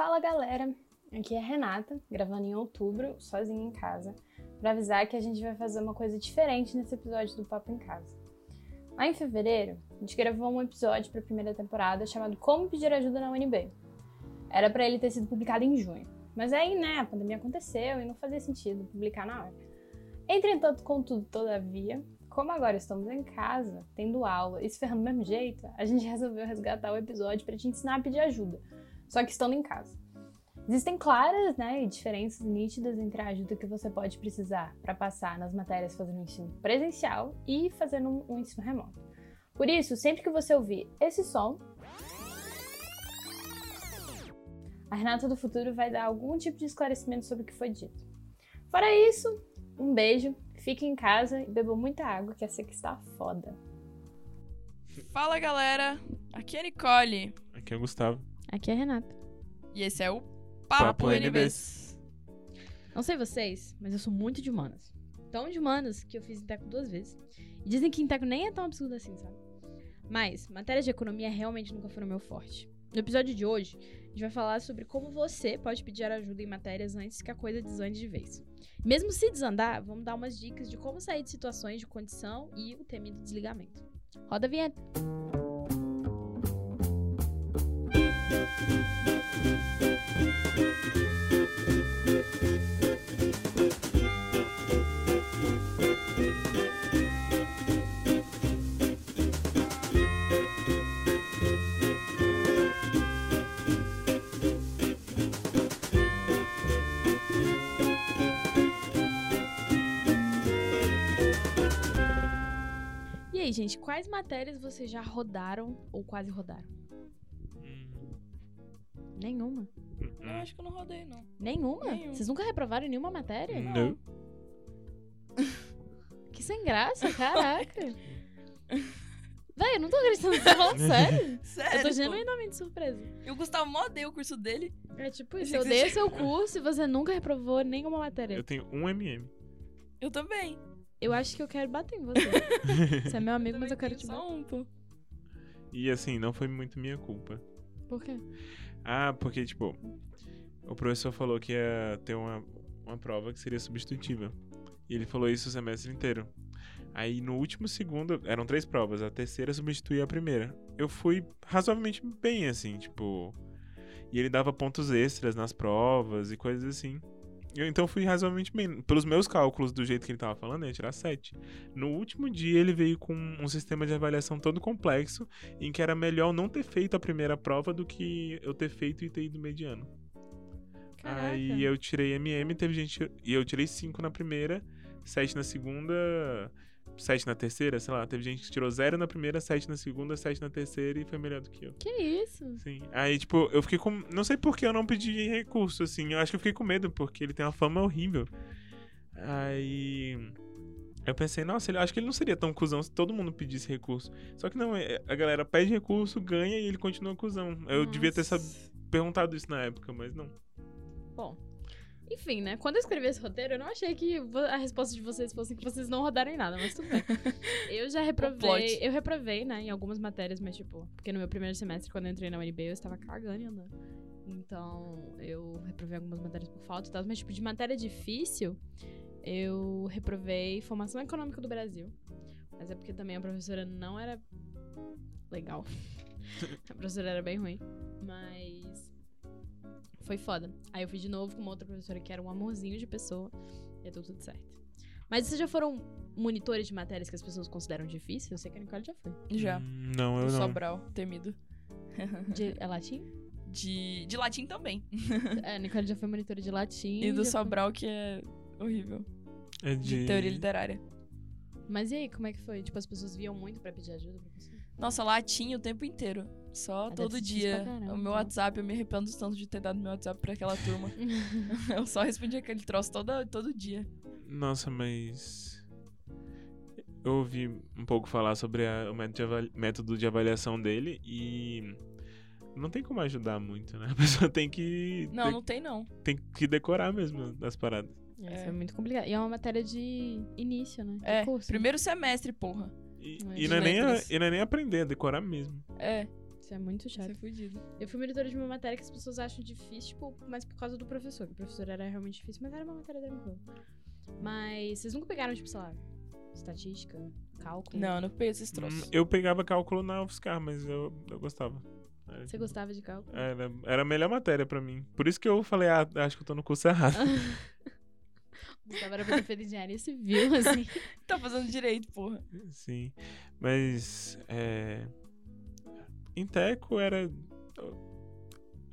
Fala galera, aqui é a Renata, gravando em outubro, sozinha em casa, para avisar que a gente vai fazer uma coisa diferente nesse episódio do Papo em Casa. Lá em fevereiro, a gente gravou um episódio para a primeira temporada chamado Como Pedir Ajuda na UNB. Era para ele ter sido publicado em junho, mas aí, né, a pandemia aconteceu e não fazia sentido publicar na hora. Entretanto, contudo, todavia, como agora estamos em casa, tendo aula e se ferrando do mesmo jeito, a gente resolveu resgatar o episódio para te ensinar a pedir ajuda, só que estando em casa. Existem claras né, diferenças nítidas entre a ajuda que você pode precisar para passar nas matérias fazendo um ensino presencial e fazendo um ensino remoto. Por isso, sempre que você ouvir esse som, a Renata do Futuro vai dar algum tipo de esclarecimento sobre o que foi dito. Fora isso, um beijo, fique em casa e beba muita água, que essa aqui está foda. Fala galera, aqui é a Nicole. Aqui é o Gustavo. Aqui é a Renata. E esse é o Papo Papo, NBs. Não sei vocês, mas eu sou muito de humanas. Tão de humanas que eu fiz Inteco duas vezes. E dizem que Inteco nem é tão absurdo assim, sabe? Mas, matérias de economia realmente nunca foram meu forte. No episódio de hoje, a gente vai falar sobre como você pode pedir ajuda em matérias antes que a coisa desande de vez. Mesmo se desandar, vamos dar umas dicas de como sair de situações de condição e o temido desligamento. Roda a vinheta. Aí, gente, quais matérias vocês já rodaram ou quase rodaram? Hum, Nenhuma. Eu acho que eu não rodei, não. Nenhuma? Nenhuma. Vocês nunca reprovaram em nenhuma matéria? Não. Que sem graça, caraca. Véi, eu não tô acreditando que você tá falando sério. Sério? Eu tô pô. genuinamente surpresa. E o Gustavo mó odeia o curso dele. É tipo Eu isso, eu você- seu curso e você nunca reprovou nenhuma matéria. Eu tenho um MM. Eu também. Eu acho que eu quero bater em você. Você é meu amigo, mas eu quero te bater. só um, pô. E assim, não foi muito minha culpa. Por quê? Ah, porque, tipo, o professor falou que ia ter uma, uma prova que seria substitutiva. E ele falou isso o semestre inteiro. Aí no último segundo, eram três provas, a terceira substituía a primeira. Eu fui razoavelmente bem, assim, tipo. E ele dava pontos extras nas provas e coisas assim. Eu então fui razoavelmente bem. Pelos meus cálculos, do jeito que ele tava falando, eu ia tirar 7. No último dia, ele veio com um sistema de avaliação todo complexo, em que era melhor não ter feito a primeira prova do que eu ter feito e ter ido mediano. Caraca. Aí eu tirei MM, teve gente. E eu tirei 5 na primeira, 7 na segunda, 7 na terceira, sei lá. Teve gente que tirou 0 na primeira, 7 na segunda, 7 na terceira e foi melhor do que eu. Que isso? Sim. Aí, tipo, eu fiquei com. Não sei por que eu não pedi recurso, assim. Eu acho que eu fiquei com medo, porque ele tem uma fama horrível. Aí. Eu pensei, nossa, ele, acho que ele não seria tão cuzão se todo mundo pedisse recurso. Só que não, é- a galera pede recurso, ganha e ele continua cuzão. Eu devia ter sab- Nossa. perguntado isso na época, mas não. Bom. Enfim, né? Quando eu escrevi esse roteiro, eu não achei que a resposta de vocês fosse que vocês não rodaram em nada, mas tudo bem. Eu já reprovei. Eu reprovei, né, em algumas matérias, mas tipo, porque no meu primeiro semestre, quando eu entrei na UNB, eu estava cagando e andando. Então, eu reprovei algumas matérias por falta e tal, mas tipo, de matéria difícil, eu reprovei Formação Econômica do Brasil. Mas é porque também a professora não era legal. a professora era bem ruim. Mas foi foda. Aí eu fiz de novo com uma outra professora que era um amorzinho de pessoa. E deu tudo certo. Mas vocês já foram monitores de matérias que as pessoas consideram difíceis? Eu sei que a Nicole já foi. Já. Hum, Não, eu O não. Sobral, temido. De, é latim? De, de latim também. É, a Nicole já foi monitora de latim. E do já foi- Sobral, que é horrível. É De de. teoria literária. Mas e aí, como é que foi? Tipo, as pessoas viam muito pra pedir ajuda pra você? Nossa, latim o tempo inteiro. Só deve todo dia. caramba, o meu né? WhatsApp, eu me arrependo tanto de ter dado meu WhatsApp pra aquela turma. eu só respondia aquele troço todo, todo dia. Nossa, mas. Eu ouvi um pouco falar sobre a- o método de, avali- método de avaliação dele e. Não tem como ajudar muito, né? A pessoa tem que. Não, tem, não tem não. tem que decorar mesmo das paradas. É, Isso É. é muito complicado. E é uma matéria de início, né? De É, curso. primeiro semestre, porra. E, Mas e não é nem a- e não é nem aprender, é decorar mesmo. É. Isso é muito Isso chato. é fudido. Eu fui monitora de uma matéria que as pessoas acham difícil, tipo, mas por causa do professor. O professor era realmente difícil, mas era uma matéria tranquila. Mas vocês nunca pegaram, tipo, sei lá, estatística, cálculo? Não, eu não peguei esses Hum, troços. Eu pegava cálculo na UFSCar, mas eu, eu gostava. Era, Você gostava de cálculo? Era, era a melhor matéria pra mim. Por isso que eu falei, ah, acho que eu tô no curso errado. Gustavo era pra ter feito engenharia civil, assim. Tá fazendo direito, porra. Sim. Mas. É... Em Teco era.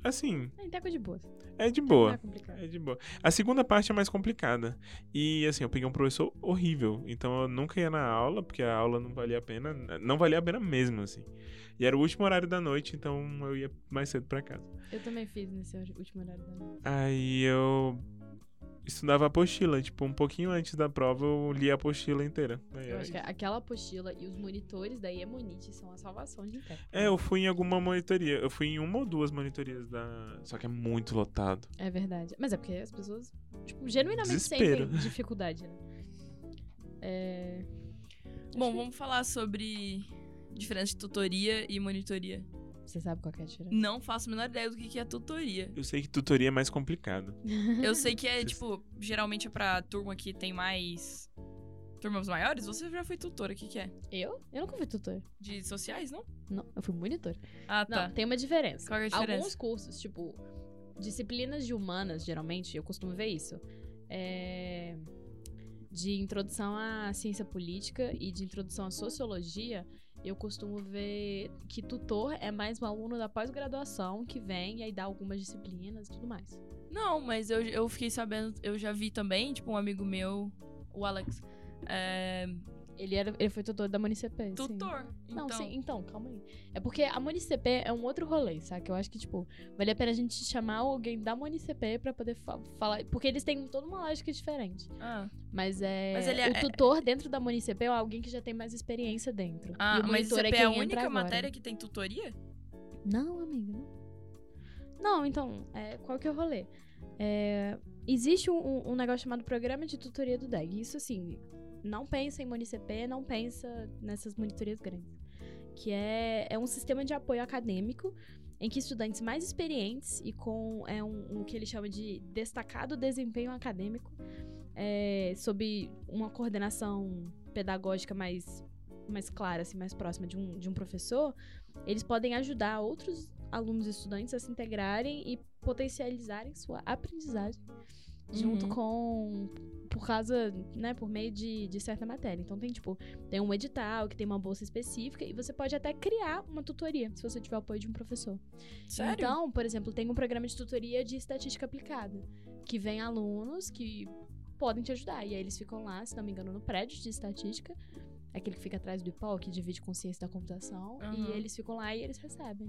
Assim, Ainda tá de boa. é de Não boa. é complicado. É de boa. A segunda parte é mais complicada. E assim, eu peguei um professor horrível. Então eu nunca ia na aula, porque a aula não valia a pena. Não valia a pena mesmo, assim. E era o último horário da noite, então eu ia mais cedo pra casa. Eu também fiz nesse último horário da noite. Aí eu estudava a apostila. Tipo, um pouquinho antes da prova eu li a apostila inteira. Aí Eu acho que isso. aquela apostila e os monitores da Iemonite são a salvação de Intel. É, eu fui em alguma monitoria. Eu fui em uma ou duas monitorias da. Só que é muito lotado. É verdade. Mas é porque as pessoas, tipo, genuinamente Desespero. sentem dificuldade, né? É... Bom, vamos falar sobre diferença de tutoria e monitoria. Você sabe qual que é a diferença? Não faço a menor ideia do que que é tutoria. Eu sei que tutoria é mais complicado. Eu sei que é, tipo, geralmente é pra turma que tem mais. Turmas maiores? Você já foi tutora, o que que é? Eu? Eu nunca fui tutor. De sociais, não? Não, eu fui monitor. Ah, tá. Não, tem uma diferença. Qual é a diferença? Alguns cursos, tipo, disciplinas de humanas, geralmente, eu costumo ver isso. É... De introdução à ciência política e de introdução à sociologia, eu costumo ver que tutor é mais um aluno da pós-graduação que vem e aí dá algumas disciplinas e tudo mais. Não, mas eu, eu fiquei sabendo, eu já vi também, tipo, um amigo meu, o Alex, é, Ele, era, ele foi tutor da Municep. sim. tutor. Não, então, sim, então, calma aí. É porque a Municep é um outro rolê, sabe? Eu acho que, tipo, vale a pena a gente chamar alguém da Municep pra poder fa- falar. Porque eles têm toda uma lógica diferente. Ah, Mas é. Mas ele é- o tutor dentro da Municep é alguém que já tem mais experiência dentro. ah e o mas é é a única matéria que tem tutoria? Não, amiga, não. Não, então, é, qual que é o rolê? É, existe um, um negócio chamado Programa de Tutoria do DEG. Isso, assim, não pensa em Municep, não pensa nessas monitorias grandes. Que é, é um sistema de apoio acadêmico em que estudantes mais experientes e com é um, um que ele chama de destacado desempenho acadêmico, é, sob uma coordenação pedagógica mais, mais clara, assim, mais próxima de um, de um professor, eles podem ajudar outros alunos e estudantes a se integrarem e potencializarem sua aprendizagem junto Uhum. com por causa, né, por meio de, de certa matéria. Então tem tipo, tem um edital que tem uma bolsa específica e você pode até criar uma tutoria se você tiver o apoio de um professor. Sério? Então, por exemplo, tem um programa de tutoria de estatística aplicada, que vem alunos que podem te ajudar. E aí eles ficam lá, se não me engano, no prédio de estatística, aquele que fica atrás do IPOL, que divide com ciência da computação, Aham. e eles ficam lá e eles recebem.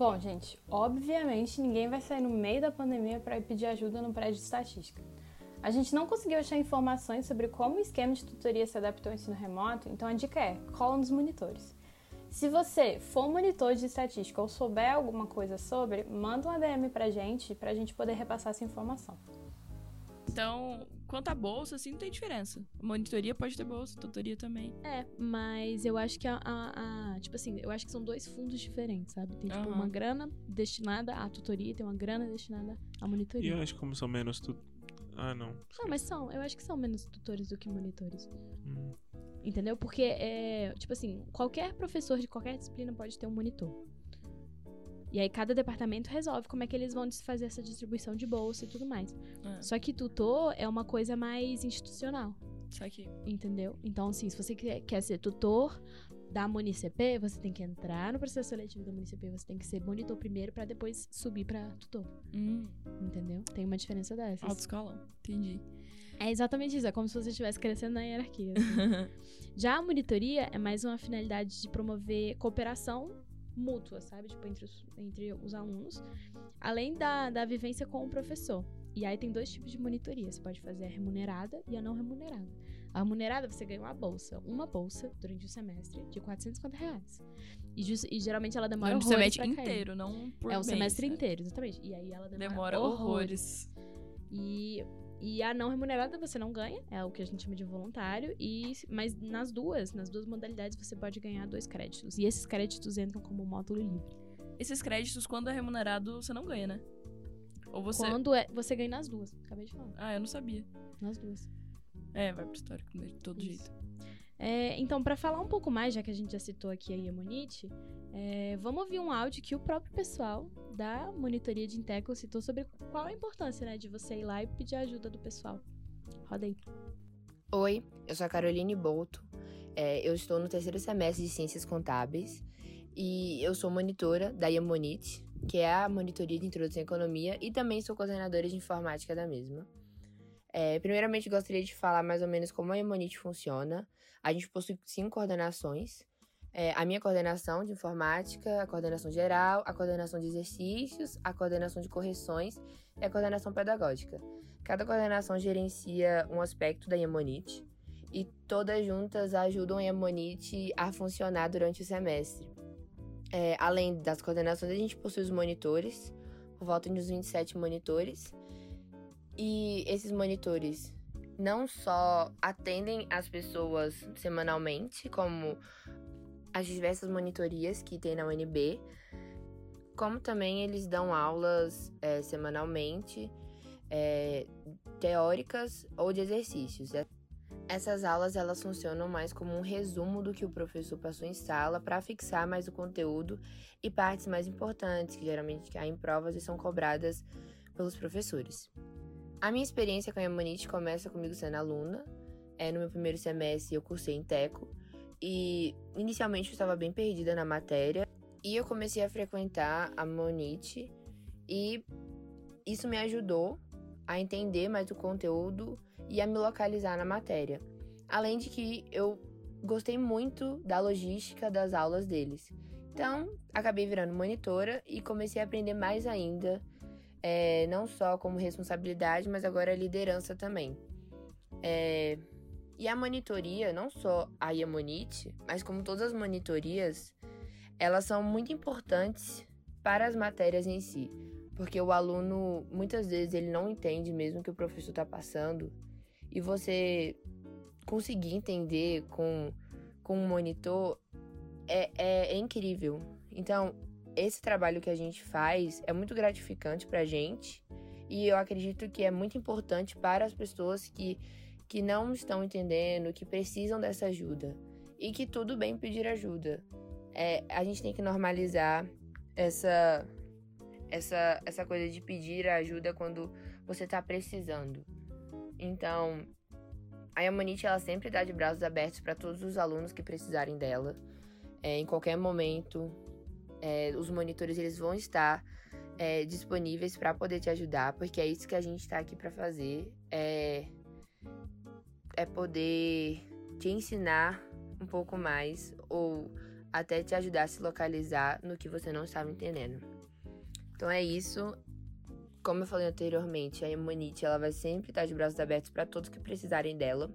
Bom, gente, obviamente ninguém vai sair no meio da pandemia para ir pedir ajuda no prédio de estatística. A gente não conseguiu achar informações sobre como o esquema de tutoria se adaptou ao ensino remoto, então a dica é: cola nos monitores. Se você for monitor de estatística ou souber alguma coisa sobre, manda um ADM pra gente, pra gente poder repassar essa informação. Então, quanto à bolsa, assim, não tem diferença. Monitoria pode ter bolsa, tutoria também. É, mas eu acho que a, a- a- Tipo assim, eu acho que são dois fundos diferentes, sabe? Tem, tipo, Aham. uma grana destinada à tutoria e tem uma grana destinada à E monitoria. eu acho que como são menos tu... Ah, não. Não, mas são, eu acho que são menos tutores do que monitores. Hum. Entendeu? Porque é. Tipo assim, qualquer professor de qualquer disciplina pode ter um monitor. E aí cada departamento resolve como é que eles vão fazer essa distribuição de bolsa e tudo mais. Ah, Só que tutor é uma coisa mais institucional. isso aqui. Entendeu? Então, assim, se você quer, quer ser tutor da Municep, você tem que entrar no processo seletivo da Municep, você tem que ser monitor primeiro pra depois subir pra tutor. Hum, Entendeu? Tem uma diferença dessas. autoescola. Entendi. É exatamente isso, é como se você estivesse crescendo na hierarquia. assim. Já a monitoria é mais uma finalidade de promover cooperação mútua, sabe? Tipo, entre os, entre os alunos, além da, da vivência com o professor. E aí tem dois tipos de monitoria. Você pode fazer a remunerada e a não remunerada. A remunerada você ganha uma bolsa, uma bolsa durante o semestre de 450 reais. E, jus- e geralmente ela demora horrores semestre inteiro, não por É o mês, semestre né? inteiro, exatamente. E aí ela demora, Demora horrores. horrores. E E a não remunerada você não ganha, é o que a gente chama de voluntário, e mas nas duas, nas duas modalidades você pode ganhar dois créditos. E esses créditos entram como módulo livre. Esses créditos, quando é remunerado, você não ganha, né? Ou você... Quando é, você ganha nas duas, acabei de falar. Ah, eu não sabia. Nas duas. É, vai pro histórico de todo Isso. jeito. É, então, para falar um pouco mais, já que a gente já citou aqui a Iemonite, é, vamos ouvir um áudio que o próprio pessoal da monitoria de Inteco citou sobre qual a importância né, de você ir lá e pedir ajuda do pessoal. Roda aí. Oi, eu sou a Caroline Bolto. É, eu estou no terceiro semestre de Ciências Contábeis e eu sou monitora da Iemonite, que é a monitoria de introdução à economia, e também sou coordenadora de informática da mesma. É, primeiramente, gostaria de falar mais ou menos como a Emonite funciona. A gente possui cinco coordenações. É, a minha coordenação de informática, a coordenação geral, a coordenação de exercícios, a coordenação de correções e a coordenação pedagógica. Cada coordenação gerencia um aspecto da Emonite e todas juntas ajudam a Emonite a funcionar durante o semestre. É, além das coordenações, a gente possui os monitores, por volta de uns 27 monitores, e esses monitores não só atendem as pessoas semanalmente, como as diversas monitorias que tem na UNB, como também eles dão aulas é, semanalmente, é, teóricas ou de exercícios. Essas aulas elas funcionam mais como um resumo do que o professor passou em sala para fixar mais o conteúdo e partes mais importantes que geralmente caem em provas e são cobradas pelos professores. A minha experiência com a Emonite começa comigo sendo aluna. É, no meu primeiro semestre eu cursei em Teco e inicialmente eu estava bem perdida na matéria e eu comecei a frequentar a Monite e isso me ajudou a entender mais o conteúdo e a me localizar na matéria. Além de que eu gostei muito da logística das aulas deles. Então, acabei virando monitora e comecei a aprender mais ainda é, não só como responsabilidade, mas agora liderança também. É, e a monitoria, não só a Iamonite, mas como todas as monitorias, elas são muito importantes para as matérias em si, porque o aluno muitas vezes ele não entende mesmo o que o professor está passando e você conseguir entender com, com um monitor é, é, é incrível. Então, esse trabalho que a gente faz é muito gratificante para a gente e eu acredito que é muito importante para as pessoas que, que não estão entendendo, que precisam dessa ajuda e que tudo bem pedir ajuda. É, a gente tem que normalizar essa, essa, essa coisa de pedir ajuda quando você está precisando. Então, a Yamanite ela sempre dá de braços abertos para todos os alunos que precisarem dela. É, em qualquer momento, é, os monitores eles vão estar é, disponíveis para poder te ajudar, porque é isso que a gente está aqui para fazer, é, é poder te ensinar um pouco mais ou até te ajudar a se localizar no que você não estava entendendo. Então é isso. Como eu falei anteriormente, a Emonite ela vai sempre estar de braços abertos para todos que precisarem dela.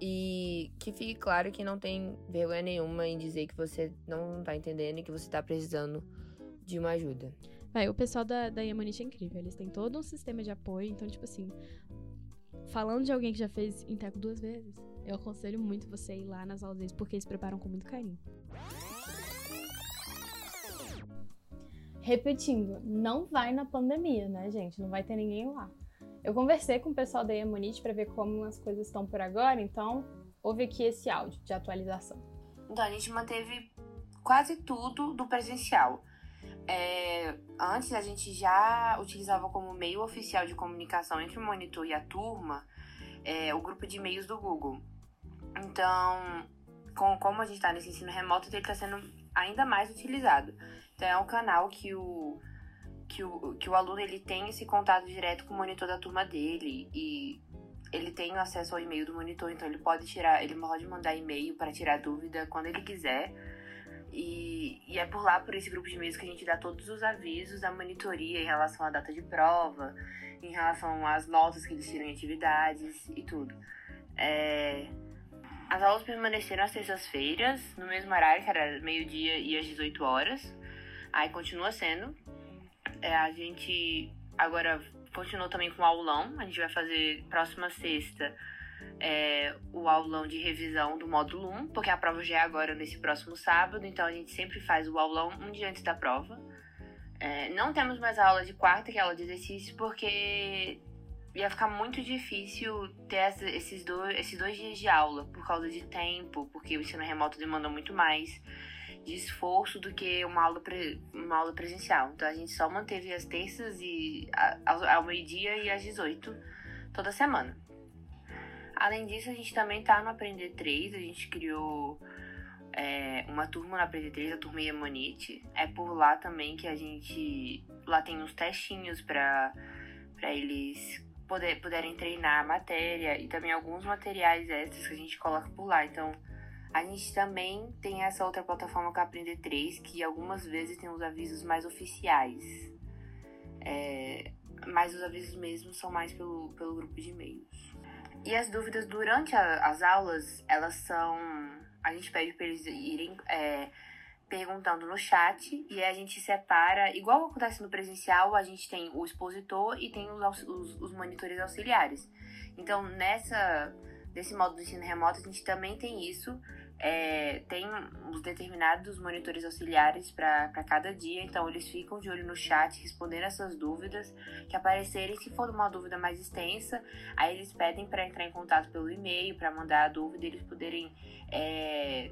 E que fique claro que não tem vergonha nenhuma em dizer que você não tá entendendo e que você tá precisando de uma ajuda. Vai, o pessoal da, da Yamanite é incrível. Eles têm todo um sistema de apoio. Então, tipo assim, falando de alguém que já fez Inteco duas vezes, eu aconselho muito você ir lá nas aulas deles, porque eles preparam com muito carinho. Repetindo, não vai na pandemia, né, gente? Não vai ter ninguém lá. Eu conversei com o pessoal da Emonite para ver como as coisas estão por agora, então houve aqui esse áudio de atualização. Então, a gente manteve quase tudo do presencial. É, antes a gente já utilizava como meio oficial de comunicação entre o monitor e a turma é, o grupo de e-mails do Google. Então, com, como a gente está nesse ensino remoto, ele está sendo ainda mais utilizado. Então, é um canal que o, que o, que o aluno ele tem esse contato direto com o monitor da turma dele e ele tem acesso ao e-mail do monitor, então ele pode tirar, ele pode mandar e-mail para tirar dúvida quando ele quiser. E, e é por lá, por esse grupo de e-mails, que a gente dá todos os avisos da monitoria em relação à data de prova, em relação às notas que eles tiram em atividades e tudo. É... As aulas permaneceram às terças-feiras, no mesmo horário, que era meio-dia e às 18 horas. Aí continua sendo, é, a gente agora continuou também com o aulão. A gente vai fazer próxima sexta é, o aulão de revisão do módulo 1, porque a prova já é agora nesse próximo sábado, então a gente sempre faz o aulão um dia antes da prova. É, não temos mais a aula de quarta, que é a aula de exercício, porque ia ficar muito difícil ter esses dois, esses dois dias de aula por causa de tempo, porque o ensino remoto demanda muito mais de esforço do que uma aula, pre, uma aula presencial. Então a gente só manteve as terças e ao, ao meio-dia e às 18 toda semana. Além disso, a gente também tá no Aprender 3, a gente criou é, uma turma no Aprender 3, a turma Iemonite. É por lá também que a gente. Lá tem uns testinhos para eles poder, puderem treinar a matéria e também alguns materiais extras que a gente coloca por lá. Então, a gente também tem essa outra plataforma que é Aprender 3, que algumas vezes tem os avisos mais oficiais. É, mas os avisos mesmo são mais pelo, pelo grupo de e-mails. E as dúvidas durante a, as aulas, elas são. A gente pede para eles irem é, perguntando no chat e a gente separa, igual acontece no presencial, a gente tem o expositor e tem os, os, os monitores auxiliares. Então, nessa, nesse modo do ensino remoto, a gente também tem isso é, tem os determinados monitores auxiliares para cada dia, então eles ficam de olho no chat respondendo essas dúvidas que aparecerem. Se for uma dúvida mais extensa, aí eles pedem para entrar em contato pelo e-mail para mandar a dúvida eles poderem é,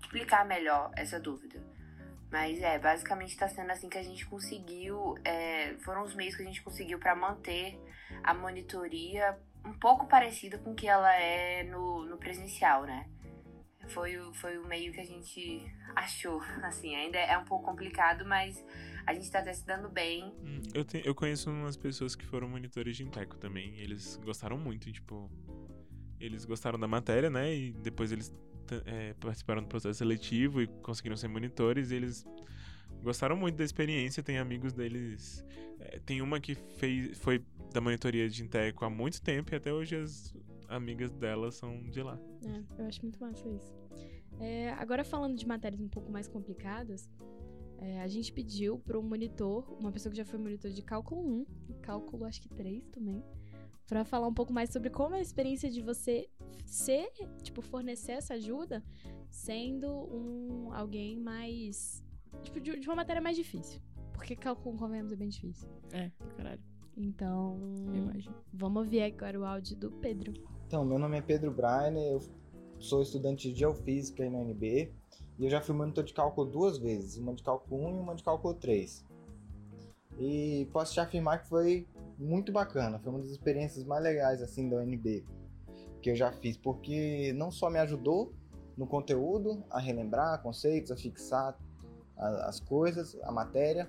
explicar melhor essa dúvida. Mas é, basicamente está sendo assim que a gente conseguiu, é, foram os meios que a gente conseguiu para manter a monitoria um pouco parecida com o que ela é no, no presencial, né? Foi, o, foi o meio que a gente achou. Assim, ainda é um pouco complicado, mas a gente tá até se dando bem. Hum, eu, te, eu conheço umas pessoas que foram monitores de Inteco também. Eles gostaram muito, tipo. Eles gostaram da matéria, né? E depois eles é, participaram do processo seletivo e conseguiram ser monitores. E eles gostaram muito da experiência. Tem amigos deles. É, tem uma que fez, foi da monitoria de Inteco há muito tempo e até hoje as amigas dela são de lá. É, eu acho muito massa isso. É, agora falando de matérias um pouco mais complicadas, é, a gente pediu para um monitor, uma pessoa que já foi monitor de cálculo 1 e cálculo acho que 3 também, para falar um pouco mais sobre como é a experiência de você ser, tipo, fornecer essa ajuda sendo um alguém mais, tipo, de, de uma matéria mais difícil. Porque cálculo, convenhamos, é bem difícil. É, caralho. Então, vamos ver agora o áudio do Pedro. Então, meu nome é Pedro Brainer, eu sou estudante de Geofísica aí na UNB e eu já fui monitor de cálculo duas vezes, uma de cálculo 1 e uma de cálculo 3. E posso te afirmar que foi muito bacana, foi uma das experiências mais legais assim da UNB que eu já fiz, porque não só me ajudou no conteúdo, a relembrar conceitos, a fixar as coisas, a matéria,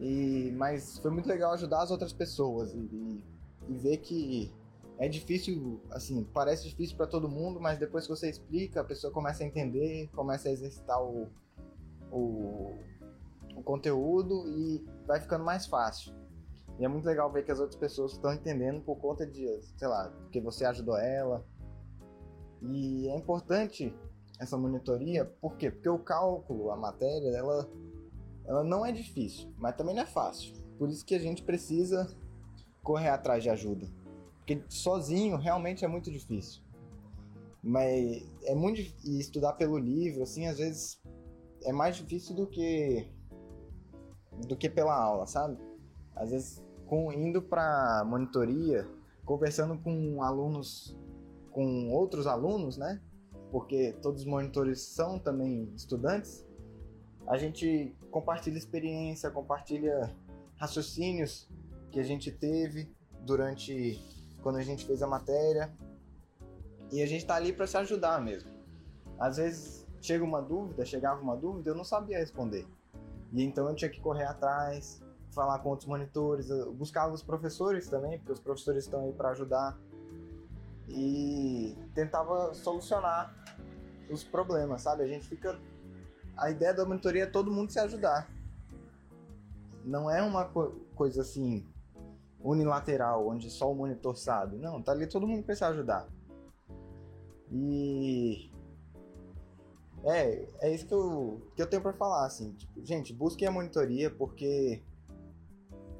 e mas foi muito legal ajudar as outras pessoas e, e, e ver que é difícil, assim, parece difícil para todo mundo, mas depois que você explica, a pessoa começa a entender, começa a exercitar o, o, o conteúdo e vai ficando mais fácil. E é muito legal ver que as outras pessoas estão entendendo por conta de, sei lá, porque você ajudou ela. E é importante essa monitoria, por quê? Porque o cálculo, a matéria, ela, ela não é difícil, mas também não é fácil. Por isso que a gente precisa correr atrás de ajuda. Porque sozinho realmente é muito difícil. Mas é muito e estudar pelo livro, assim, às vezes é mais difícil do que do que pela aula, sabe? Às vezes com indo para monitoria, conversando com alunos com outros alunos, né? Porque todos os monitores são também estudantes. A gente compartilha experiência, compartilha raciocínios que a gente teve durante quando a gente fez a matéria. E a gente tá ali para se ajudar mesmo. Às vezes chega uma dúvida, chegava uma dúvida, eu não sabia responder. E então eu tinha que correr atrás, falar com outros monitores, eu buscava os professores também, porque os professores estão aí para ajudar. E tentava solucionar os problemas, sabe? A gente fica a ideia da monitoria é todo mundo se ajudar. Não é uma co coisa assim unilateral, onde só o monitor sabe. Não, tá ali todo mundo para se ajudar. E é, é isso que eu, que eu tenho para falar, assim. Tipo, gente, busquem a monitoria porque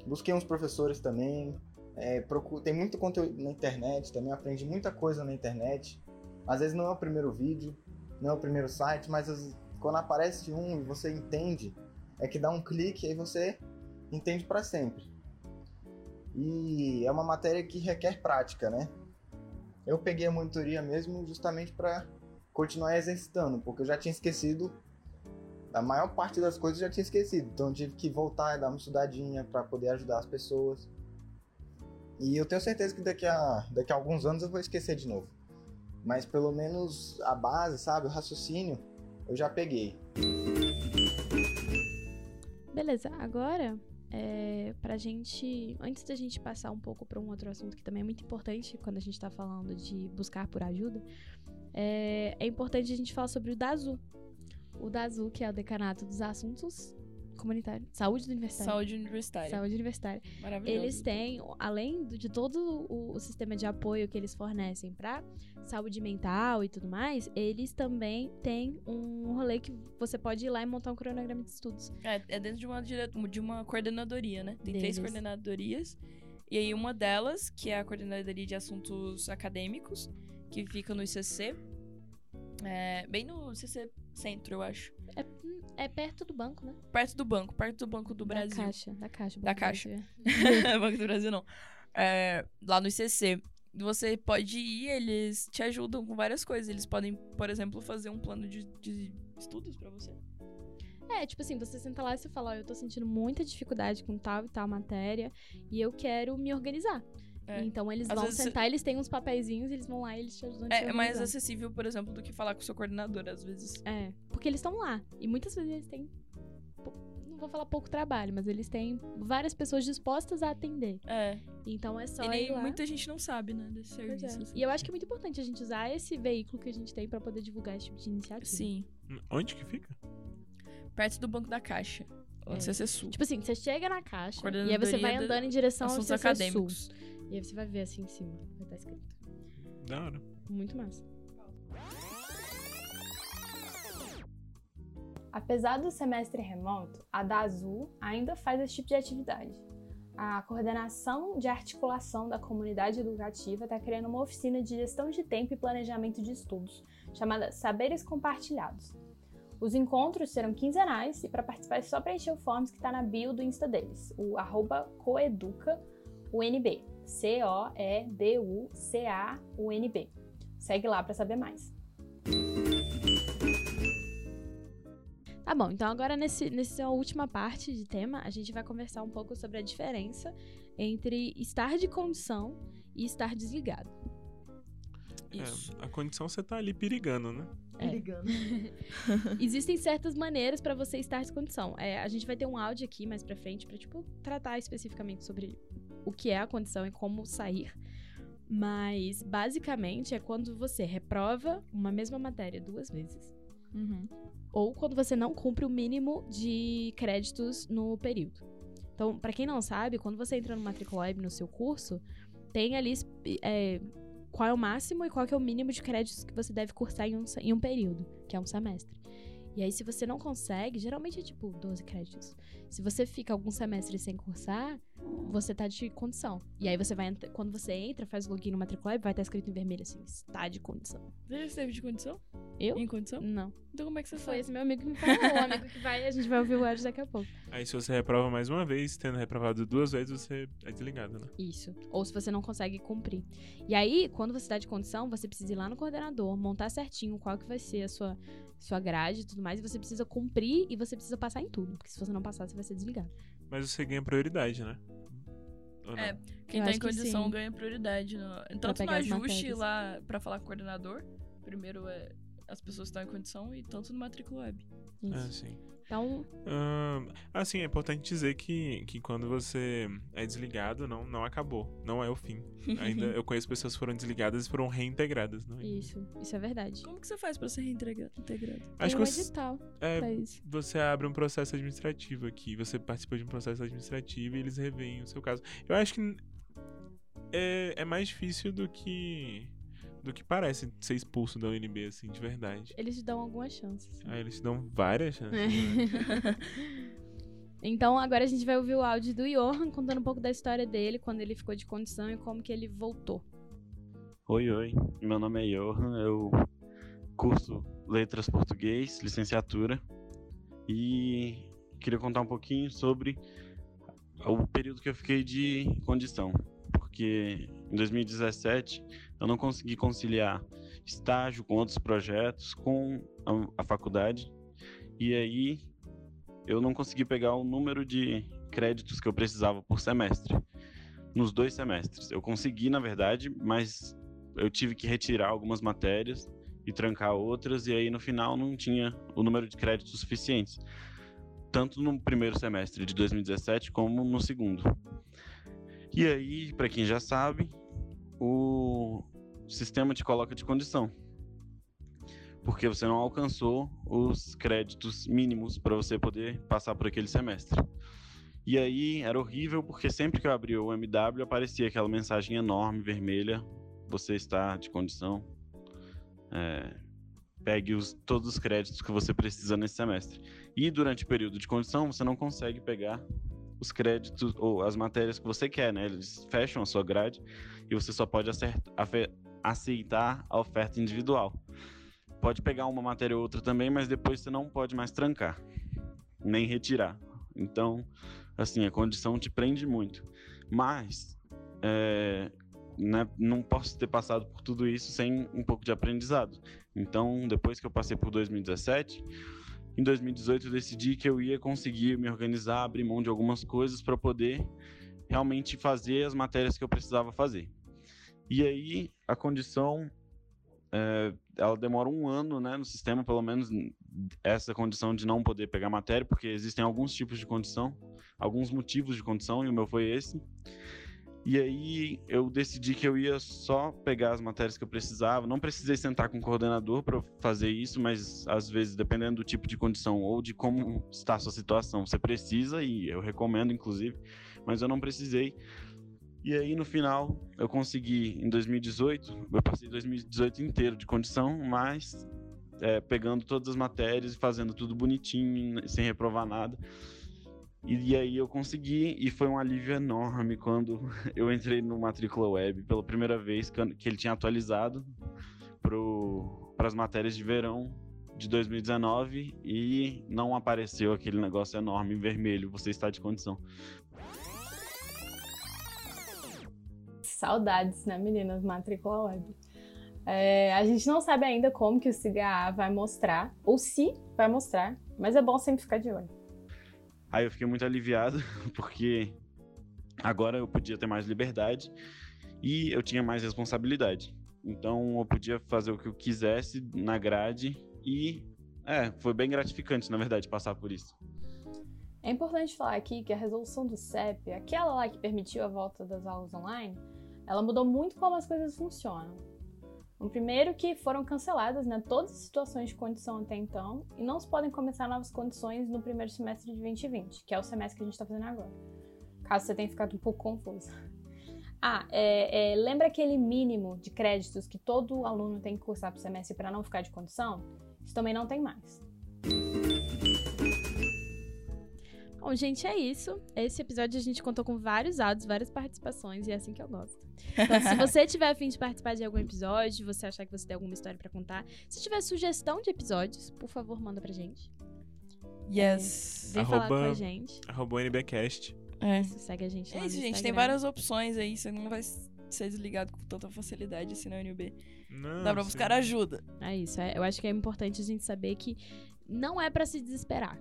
busquei uns professores também. É, tem muito conteúdo na internet também, aprendi muita coisa na internet. Às vezes não é o primeiro vídeo, não é o primeiro site, mas as, quando aparece um e você entende, é que dá um clique e aí você entende para sempre. E é uma matéria que requer prática, né? Eu peguei a monitoria mesmo justamente para continuar exercitando, porque eu já tinha esquecido a maior parte das coisas eu já tinha esquecido, então tive que voltar e dar uma estudadinha para poder ajudar as pessoas. E eu tenho certeza que daqui a, daqui a alguns anos eu vou esquecer de novo. Mas pelo menos a base, sabe, o raciocínio, eu já peguei. Beleza, agora é, pra gente, antes da gente passar um pouco para um outro assunto que também é muito importante quando a gente tá falando de buscar por ajuda, é, é importante a gente falar sobre o DAZU. O DAZU, que é o Decanato dos Assuntos Comunitários, Saúde Universitária. Saúde universitária. Saúde Universitária. Maravilhoso. Eles têm, além de todo o, sistema de apoio que eles fornecem para saúde mental e tudo mais, eles também têm um rolê que você pode ir lá e montar um cronograma de estudos. É, é dentro de uma, de uma coordenadoria, né? Tem três Deles. coordenadorias. E aí uma delas, que é a Coordenadoria de Assuntos Acadêmicos, que fica no ICC. É, bem no ICC Centro, eu acho. É, é perto do banco, né? Perto do banco, perto do Banco do Brasil. Da Caixa, da Caixa. Da Banco do Caixa. Brasil. Banco do Brasil não. É, lá no ICC. Você pode ir, eles te ajudam com várias coisas. Eles podem, por exemplo, fazer um plano de, de estudos pra você. É, tipo assim, você senta lá e você fala, ó, eu tô sentindo muita dificuldade com tal e tal matéria e eu quero me organizar. É. Então eles Às vão vezes sentar, eles têm uns papeizinhos, eles vão lá e eles te ajudam a te É, é mais acessível, por exemplo, do que falar com o seu coordenador, às vezes. É, porque eles estão lá. E muitas vezes eles têm. Não vou falar pouco trabalho, mas eles têm várias pessoas dispostas a atender. É. Então é só e ir nem lá. muita gente não sabe, né, desse Pois serviço. é. assim. E eu acho que é muito importante a gente usar esse veículo que a gente tem pra poder divulgar esse tipo de iniciativa. Sim. Onde que fica? Perto do Banco da Caixa. É. CC Sul. Tipo assim, você chega na caixa e aí você vai andando em direção ao Assuntos CC Sul. E aí você vai ver assim em cima. Vai estar escrito. Da hora. Muito massa. Apesar do semestre remoto, a DAZU ainda faz esse tipo de atividade. A Coordenação de Articulação da Comunidade Educativa está criando uma oficina de gestão de tempo e planejamento de estudos, chamada Saberes Compartilhados. Os encontros serão quinzenais e para participar é só preencher o forms que está na bio do Insta deles, o arroba coeducaunb, C-O-E-D-U-C-A-U-N-B. Segue lá para saber mais. Tá bom, então agora nesse, nessa última parte de tema, a gente vai conversar um pouco sobre a diferença entre estar de condição e estar desligado. Isso. É, a condição você tá ali perigando, né? É. Existem certas maneiras pra você estar de condição. É, a gente vai ter um áudio aqui mais pra frente pra, tipo, tratar especificamente sobre o que é a condição e como sair. Mas, basicamente, é quando você reprova uma mesma matéria duas vezes. Uhum. Ou quando você não cumpre o mínimo de créditos no período. Então, pra quem não sabe, quando você entra no Matricula Web no seu curso, tem ali é, qual é o máximo e qual é o mínimo de créditos que você deve cursar em um, em um período, que é um semestre. E aí, se você não consegue, geralmente é tipo 12 créditos. Se você fica algum semestre sem cursar, você tá de condição. E aí você vai entrar, quando você entra, faz o login no Matricula Web, vai estar escrito em vermelho assim, está de condição. Você já esteve de condição? Eu? Em condição? Não. Então como é que você Foi foi? esse meu amigo que me falou, o amigo que vai, a gente vai ouvir o áudio daqui a pouco. Aí se você reprova mais uma vez, tendo reprovado duas vezes, você é desligado, né? Isso. Ou se você não consegue cumprir. E aí, quando você tá de condição, você precisa ir lá no coordenador, montar certinho qual que vai ser a sua, sua grade e tudo mais, e você precisa cumprir e você precisa passar em tudo. Porque se você não passar, você vai ser desligado. Mas você ganha prioridade, né? Ou não? É, Quem Eu tá em que condição ganha prioridade. No... Tanto no ajuste matérias. lá pra falar com o coordenador. Primeiro é as pessoas que estão em condição e tanto no matrícula web. Ah, Isso. sim. Então, Ahn, assim, é importante dizer que, que quando você é desligado, não, não acabou. Não é o fim. Ainda eu conheço pessoas que foram desligadas e foram reintegradas. Não é? isso. Isso é verdade. Como que você faz pra ser reintegrado? integrado? Acho Tem um que você, edital é, pra isso. você abre um processo administrativo aqui. Você participa de um processo administrativo e eles reveem o seu caso. Eu acho que é, é mais difícil do que do que parece ser expulso da UNB, assim, de verdade. Eles te dão algumas chances. Aí eles te dão várias chances. É. né? Então agora a gente vai ouvir o áudio do Johan contando um pouco da história dele, quando ele ficou de condição e como que ele voltou. Oi, oi. Meu nome é Johan, eu curso Letras Português, licenciatura, e queria contar um pouquinho sobre o período que eu fiquei de condição, porque em 2017 eu não consegui conciliar estágio com outros projetos com a, a faculdade, e aí eu não consegui pegar o número de créditos que eu precisava por semestre nos dois semestres. Eu consegui, na verdade, mas eu tive que retirar algumas matérias e trancar outras, e aí no final não tinha o número de créditos suficientes, tanto no primeiro semestre de 2017 como no segundo. E aí, para quem já sabe, o sistema te coloca de condição, porque você não alcançou os créditos mínimos para você poder passar por aquele semestre. E aí era horrível porque sempre que eu abria o MW aparecia aquela mensagem enorme vermelha você está de condição, é, pegue os, todos os créditos que você precisa nesse semestre. E durante o período de condição, você não consegue pegar os créditos ou as matérias que você quer, né? Eles fecham a sua grade e você só pode aceitar a oferta individual. Pode pegar uma matéria ou outra também, mas depois você não pode mais trancar, nem retirar. Então, assim, a condição te prende muito. Mas, é, né, não posso ter passado por tudo isso sem um pouco de aprendizado. Então, depois que eu passei por 2017, em 2018 eu decidi que eu ia conseguir me organizar, abrir mão de algumas coisas para poder realmente fazer as matérias que eu precisava fazer. E aí a condição é, ela demora um ano, né, no sistema, pelo menos essa condição de não poder pegar matéria, porque existem alguns tipos de condição, alguns motivos de condição, e o meu foi esse. E aí eu decidi que eu ia só pegar as matérias que eu precisava. Não precisei sentar com o coordenador para fazer isso, mas às vezes, dependendo do tipo de condição ou de como está a sua situação, você precisa, e eu recomendo, inclusive, mas eu não precisei. E aí, no final, eu consegui, em 2018, eu passei 2018 inteiro de condição, mas é, pegando todas as matérias e fazendo tudo bonitinho, sem reprovar nada. E, e, aí eu consegui, e foi um alívio enorme quando eu entrei no Matrícula Web pela primeira vez, que ele tinha atualizado para as matérias de verão de 2019 e não apareceu aquele negócio enorme em vermelho, você está de condição. Saudades, né, meninas? Matrícula Web. É, a gente não sabe ainda como que o CIGA vai mostrar, ou se vai mostrar, mas é bom sempre ficar de olho. Aí eu fiquei muito aliviado, porque agora eu podia ter mais liberdade e eu tinha mais responsabilidade. Então eu podia fazer o que eu quisesse na grade e é, foi bem gratificante, na verdade, passar por isso. É importante falar aqui que a resolução do CEP, aquela lá que permitiu a volta das aulas online, ela mudou muito como as coisas funcionam. O primeiro que foram canceladas né, todas as situações de condição até então e não se podem começar novas condições no primeiro semestre de 2020, que é o semestre que a gente está fazendo agora. Caso você tenha ficado um pouco confuso. Ah, é, é, lembra aquele mínimo de créditos que todo aluno tem que cursar para o semestre para não ficar de condição? Isso também não tem mais. Bom, gente, é isso. Esse episódio a gente contou com vários áudios, várias participações, e é assim que eu gosto. Então, se você tiver afim de participar de algum episódio, você achar que você tem alguma história para contar, se tiver sugestão de episódios, por favor, manda pra gente. Yes. É, vem arroba, falar com a gente. Arroba NBcast. É. Isso, segue a gente lá É isso, gente. Tem várias opções aí. Você não vai ser desligado com tanta facilidade assim na UNB. Não, Dá pra sim. buscar ajuda. É isso. É, eu acho que é importante a gente saber que não é para se desesperar.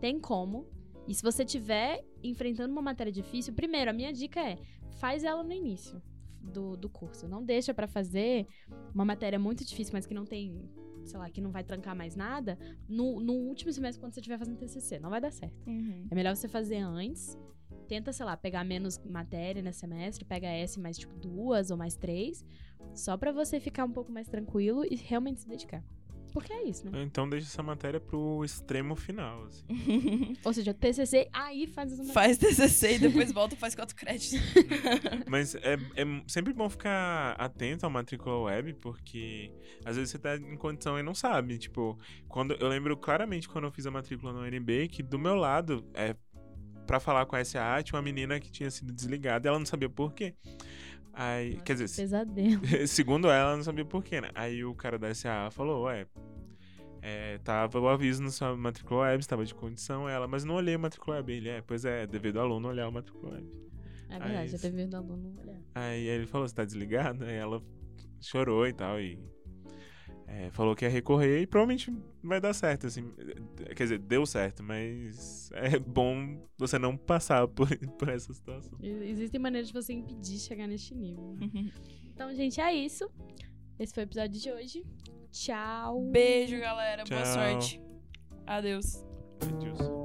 Tem como, e se você estiver enfrentando uma matéria difícil, primeiro, a minha dica é: faz ela no início do, do curso. Não deixa para fazer uma matéria muito difícil, mas que não tem, sei lá, que não vai trancar mais nada, no, no último semestre, quando você estiver fazendo TCC. Não vai dar certo. Uhum. É melhor você fazer antes. Tenta, sei lá, pegar menos matéria nesse semestre, pega S mais, tipo, duas ou mais três, só para você ficar um pouco mais tranquilo e realmente se dedicar. Porque é isso, né? Então deixa essa matéria pro extremo final, assim. Ou seja, TCC, aí faz essa Faz TCC e depois volta e faz quatro créditos. Mas é, é sempre bom ficar atento à matrícula web, porque às vezes você tá em condição e não sabe. Tipo, quando eu lembro claramente quando eu fiz a matrícula no UNB, que do meu lado, é pra falar com a SA, tinha uma menina que tinha sido desligada e ela não sabia por quê. Aí, quer dizer, Pesadelo. segundo ela, não sabia por quê, né? Aí o cara da SA falou, ué, é, tava o aviso na sua matrícula web, estava de condição, ela, mas não olhei a matrícula web. Ele, é, pois é, devido ao aluno olhar a matrícula web. É verdade, Aí- já teve do aluno olhar. Aí ele falou, você tá desligado? Aí ela chorou e tal, e é, falou que ia recorrer e provavelmente vai dar certo, assim. Quer dizer, deu certo, mas é bom você não passar por, por essa situação. Existem maneiras de você impedir chegar neste nível. então, gente, é isso. Esse foi o episódio de hoje. Tchau. Beijo, galera. Tchau. Boa sorte. Adeus. Adeus.